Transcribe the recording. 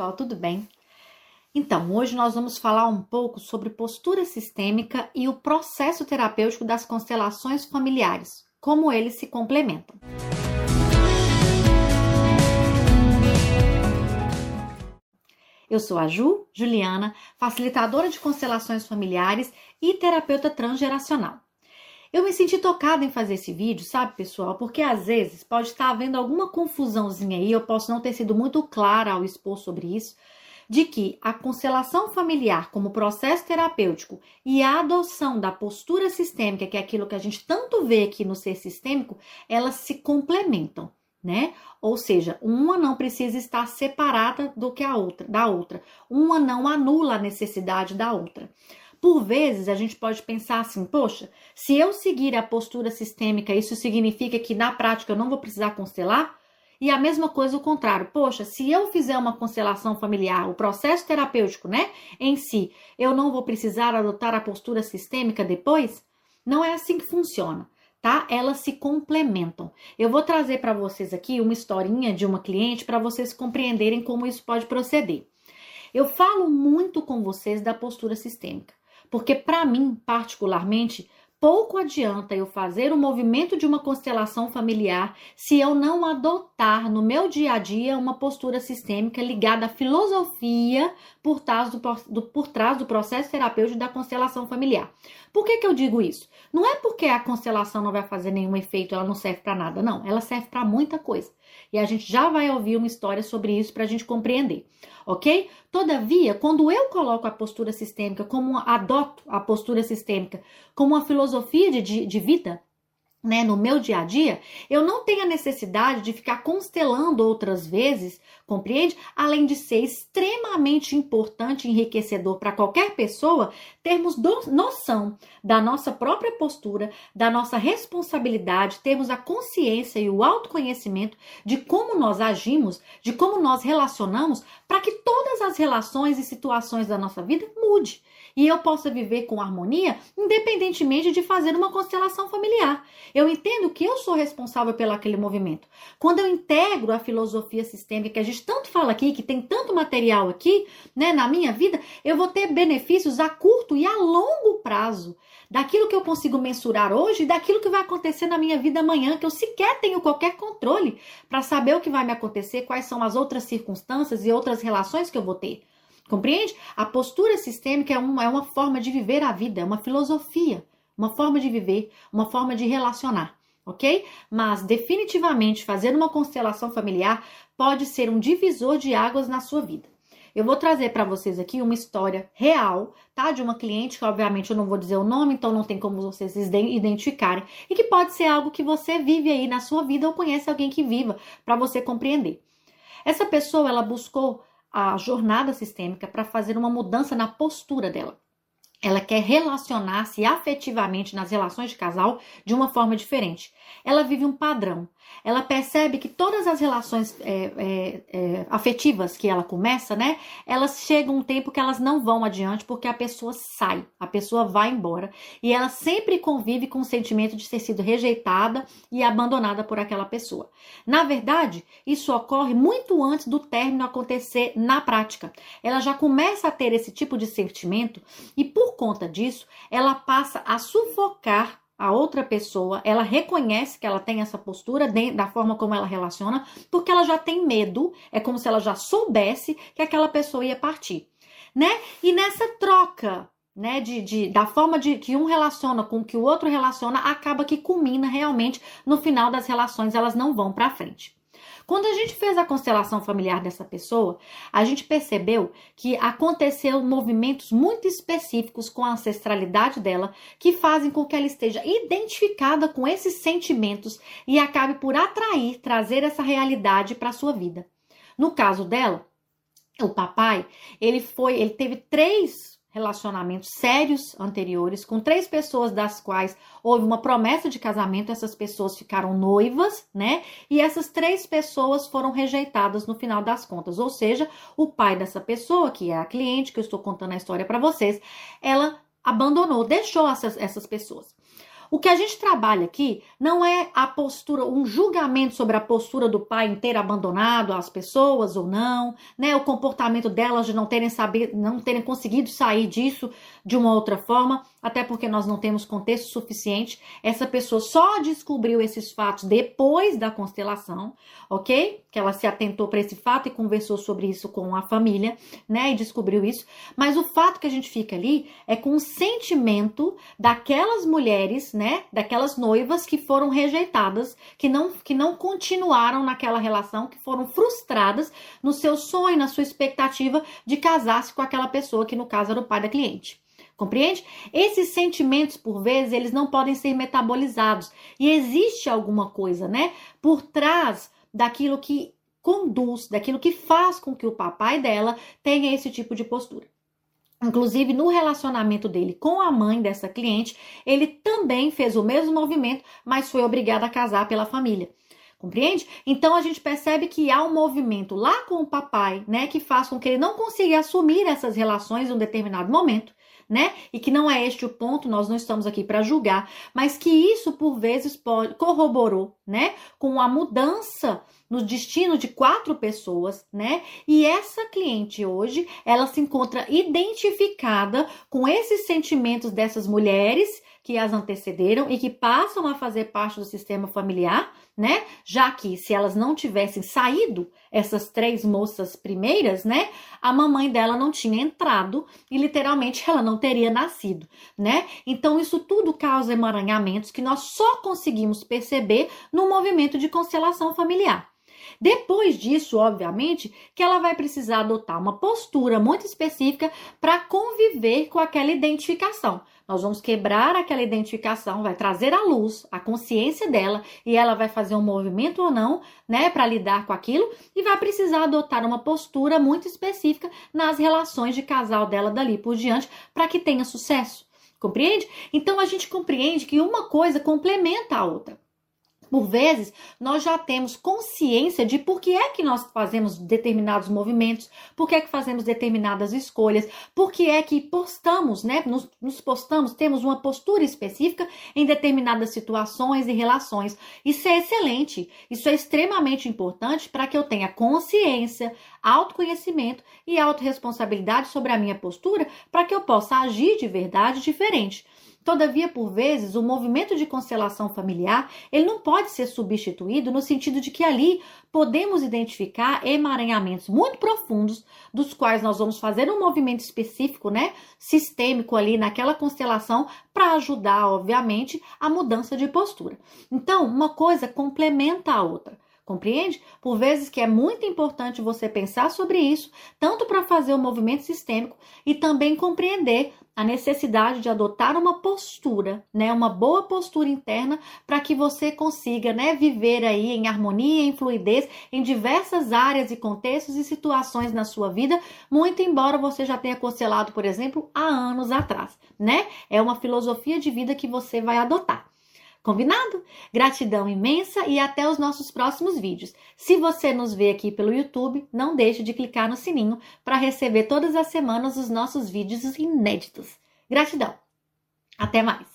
pessoal, tudo bem? Então, hoje nós vamos falar um pouco sobre postura sistêmica e o processo terapêutico das constelações familiares, como eles se complementam. Eu sou a Ju, Juliana, facilitadora de constelações familiares e terapeuta transgeracional. Eu me senti tocada em fazer esse vídeo, sabe, pessoal? Porque às vezes pode estar havendo alguma confusãozinha aí, eu posso não ter sido muito clara ao expor sobre isso, de que a constelação familiar como processo terapêutico e a adoção da postura sistêmica, que é aquilo que a gente tanto vê aqui no ser sistêmico, elas se complementam. Né? Ou seja, uma não precisa estar separada do que a outra, da outra. Uma não anula a necessidade da outra. Por vezes a gente pode pensar assim: poxa, se eu seguir a postura sistêmica, isso significa que na prática eu não vou precisar constelar? E a mesma coisa o contrário. Poxa, se eu fizer uma constelação familiar, o processo terapêutico, né, em si, eu não vou precisar adotar a postura sistêmica depois? Não é assim que funciona, tá? Elas se complementam. Eu vou trazer para vocês aqui uma historinha de uma cliente para vocês compreenderem como isso pode proceder. Eu falo muito com vocês da postura sistêmica. Porque, para mim, particularmente, pouco adianta eu fazer o movimento de uma constelação familiar se eu não adotar no meu dia a dia uma postura sistêmica ligada à filosofia por trás do, do, por trás do processo terapêutico da constelação familiar. Por que, que eu digo isso? Não é porque a constelação não vai fazer nenhum efeito, ela não serve para nada, não. Ela serve para muita coisa. E a gente já vai ouvir uma história sobre isso para a gente compreender, ok? Todavia, quando eu coloco a postura sistêmica como adoto a postura sistêmica como uma filosofia de, de vida, né, no meu dia a dia, eu não tenho a necessidade de ficar constelando outras vezes, compreende? Além de ser extremamente importante e enriquecedor para qualquer pessoa termos noção da nossa própria postura, da nossa responsabilidade, termos a consciência e o autoconhecimento de como nós agimos, de como nós relacionamos, para que todas as relações e situações da nossa vida mude e eu possa viver com harmonia, independentemente de fazer uma constelação familiar. Eu entendo que eu sou responsável pelo aquele movimento. Quando eu integro a filosofia sistêmica, que a gente tanto fala aqui, que tem tanto material aqui, né, na minha vida, eu vou ter benefícios a curto e a longo prazo daquilo que eu consigo mensurar hoje e daquilo que vai acontecer na minha vida amanhã, que eu sequer tenho qualquer controle para saber o que vai me acontecer, quais são as outras circunstâncias e outras relações que eu vou ter. Compreende? A postura sistêmica é uma, é uma forma de viver a vida, é uma filosofia, uma forma de viver, uma forma de relacionar, ok? Mas definitivamente fazer uma constelação familiar pode ser um divisor de águas na sua vida. Eu vou trazer para vocês aqui uma história real, tá? De uma cliente que, obviamente, eu não vou dizer o nome, então não tem como vocês identificarem, e que pode ser algo que você vive aí na sua vida ou conhece alguém que viva, para você compreender. Essa pessoa, ela buscou a jornada sistêmica para fazer uma mudança na postura dela. Ela quer relacionar-se afetivamente nas relações de casal de uma forma diferente. Ela vive um padrão. Ela percebe que todas as relações é, é, é, afetivas que ela começa, né? Elas chegam um tempo que elas não vão adiante porque a pessoa sai, a pessoa vai embora e ela sempre convive com o sentimento de ter sido rejeitada e abandonada por aquela pessoa. Na verdade, isso ocorre muito antes do término acontecer na prática. Ela já começa a ter esse tipo de sentimento e por conta disso, ela passa a sufocar a outra pessoa, ela reconhece que ela tem essa postura da forma como ela relaciona, porque ela já tem medo, é como se ela já soubesse que aquela pessoa ia partir, né? E nessa troca, né, de, de da forma de que um relaciona com que o outro relaciona, acaba que culmina realmente no final das relações, elas não vão para frente. Quando a gente fez a constelação familiar dessa pessoa, a gente percebeu que aconteceu movimentos muito específicos com a ancestralidade dela que fazem com que ela esteja identificada com esses sentimentos e acabe por atrair, trazer essa realidade para sua vida. No caso dela, o papai, ele foi, ele teve três relacionamentos sérios anteriores com três pessoas das quais houve uma promessa de casamento, essas pessoas ficaram noivas, né? E essas três pessoas foram rejeitadas no final das contas. Ou seja, o pai dessa pessoa, que é a cliente que eu estou contando a história para vocês, ela abandonou, deixou essas, essas pessoas. O que a gente trabalha aqui não é a postura, um julgamento sobre a postura do pai em ter abandonado as pessoas ou não, né? O comportamento delas de não terem saber, não terem conseguido sair disso de uma outra forma, até porque nós não temos contexto suficiente. Essa pessoa só descobriu esses fatos depois da constelação, ok? Que ela se atentou para esse fato e conversou sobre isso com a família, né? E descobriu isso. Mas o fato que a gente fica ali é com o sentimento daquelas mulheres, né? Daquelas noivas que foram rejeitadas, que não, que não continuaram naquela relação, que foram frustradas no seu sonho, na sua expectativa de casar-se com aquela pessoa que no caso era o pai da cliente. Compreende? Esses sentimentos, por vezes, eles não podem ser metabolizados. E existe alguma coisa, né, por trás daquilo que conduz, daquilo que faz com que o papai dela tenha esse tipo de postura. Inclusive, no relacionamento dele com a mãe dessa cliente, ele também fez o mesmo movimento, mas foi obrigado a casar pela família. Compreende? Então a gente percebe que há um movimento lá com o papai, né, que faz com que ele não consiga assumir essas relações em um determinado momento né? E que não é este o ponto, nós não estamos aqui para julgar, mas que isso por vezes pode, corroborou, né, com a mudança no destino de quatro pessoas, né? E essa cliente hoje, ela se encontra identificada com esses sentimentos dessas mulheres que as antecederam e que passam a fazer parte do sistema familiar, né? Já que se elas não tivessem saído, essas três moças primeiras, né? A mamãe dela não tinha entrado e literalmente ela não teria nascido, né? Então isso tudo causa emaranhamentos que nós só conseguimos perceber no movimento de constelação familiar. Depois disso, obviamente, que ela vai precisar adotar uma postura muito específica para conviver com aquela identificação. Nós vamos quebrar aquela identificação, vai trazer à luz a consciência dela e ela vai fazer um movimento ou não, né, para lidar com aquilo e vai precisar adotar uma postura muito específica nas relações de casal dela dali por diante para que tenha sucesso. Compreende? Então a gente compreende que uma coisa complementa a outra. Por vezes, nós já temos consciência de por que é que nós fazemos determinados movimentos, por que é que fazemos determinadas escolhas, por que é que postamos, né? Nos, nos postamos, temos uma postura específica em determinadas situações e relações. Isso é excelente, isso é extremamente importante para que eu tenha consciência, autoconhecimento e autorresponsabilidade sobre a minha postura para que eu possa agir de verdade diferente. Todavia, por vezes, o movimento de constelação familiar, ele não pode ser substituído no sentido de que ali podemos identificar emaranhamentos muito profundos, dos quais nós vamos fazer um movimento específico, né, sistêmico ali naquela constelação para ajudar, obviamente, a mudança de postura. Então, uma coisa complementa a outra. Compreende? Por vezes que é muito importante você pensar sobre isso, tanto para fazer o movimento sistêmico e também compreender a necessidade de adotar uma postura, né, uma boa postura interna para que você consiga, né, viver aí em harmonia, em fluidez em diversas áreas e contextos e situações na sua vida, muito embora você já tenha conselado, por exemplo, há anos atrás, né? É uma filosofia de vida que você vai adotar. Combinado? Gratidão imensa e até os nossos próximos vídeos. Se você nos vê aqui pelo YouTube, não deixe de clicar no sininho para receber todas as semanas os nossos vídeos inéditos. Gratidão! Até mais!